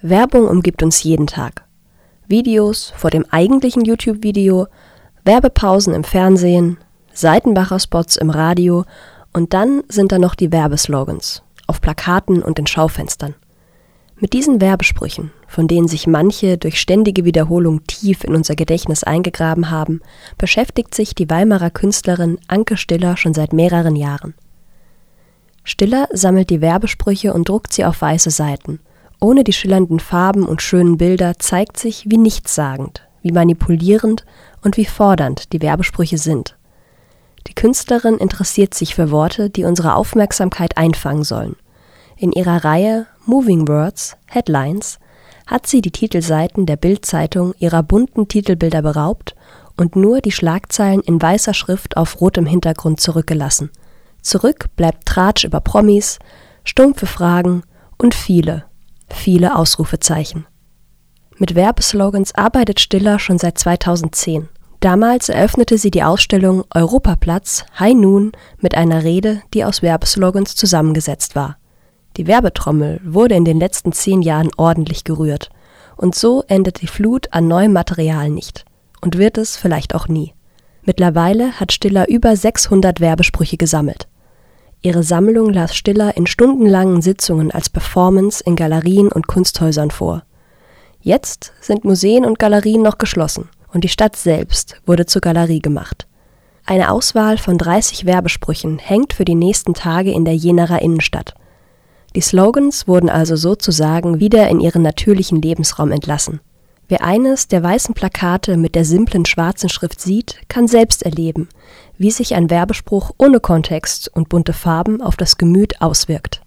Werbung umgibt uns jeden Tag. Videos vor dem eigentlichen YouTube-Video, Werbepausen im Fernsehen, Seitenbacher-Spots im Radio und dann sind da noch die Werbeslogans auf Plakaten und in Schaufenstern. Mit diesen Werbesprüchen, von denen sich manche durch ständige Wiederholung tief in unser Gedächtnis eingegraben haben, beschäftigt sich die Weimarer Künstlerin Anke Stiller schon seit mehreren Jahren. Stiller sammelt die Werbesprüche und druckt sie auf weiße Seiten ohne die schillernden Farben und schönen Bilder zeigt sich, wie nichtssagend, wie manipulierend und wie fordernd die Werbesprüche sind. Die Künstlerin interessiert sich für Worte, die unsere Aufmerksamkeit einfangen sollen. In ihrer Reihe Moving Words Headlines hat sie die Titelseiten der Bildzeitung ihrer bunten Titelbilder beraubt und nur die Schlagzeilen in weißer Schrift auf rotem Hintergrund zurückgelassen. Zurück bleibt Tratsch über Promis, stumpfe Fragen und viele, viele Ausrufezeichen. Mit Werbeslogans arbeitet Stiller schon seit 2010. Damals eröffnete sie die Ausstellung Europaplatz High Noon mit einer Rede, die aus Werbeslogans zusammengesetzt war. Die Werbetrommel wurde in den letzten zehn Jahren ordentlich gerührt. Und so endet die Flut an neuem Material nicht. Und wird es vielleicht auch nie. Mittlerweile hat Stiller über 600 Werbesprüche gesammelt. Ihre Sammlung las Stiller in stundenlangen Sitzungen als Performance in Galerien und Kunsthäusern vor. Jetzt sind Museen und Galerien noch geschlossen und die Stadt selbst wurde zur Galerie gemacht. Eine Auswahl von 30 Werbesprüchen hängt für die nächsten Tage in der Jenaer Innenstadt. Die Slogans wurden also sozusagen wieder in ihren natürlichen Lebensraum entlassen. Wer eines der weißen Plakate mit der simplen schwarzen Schrift sieht, kann selbst erleben, wie sich ein Werbespruch ohne Kontext und bunte Farben auf das Gemüt auswirkt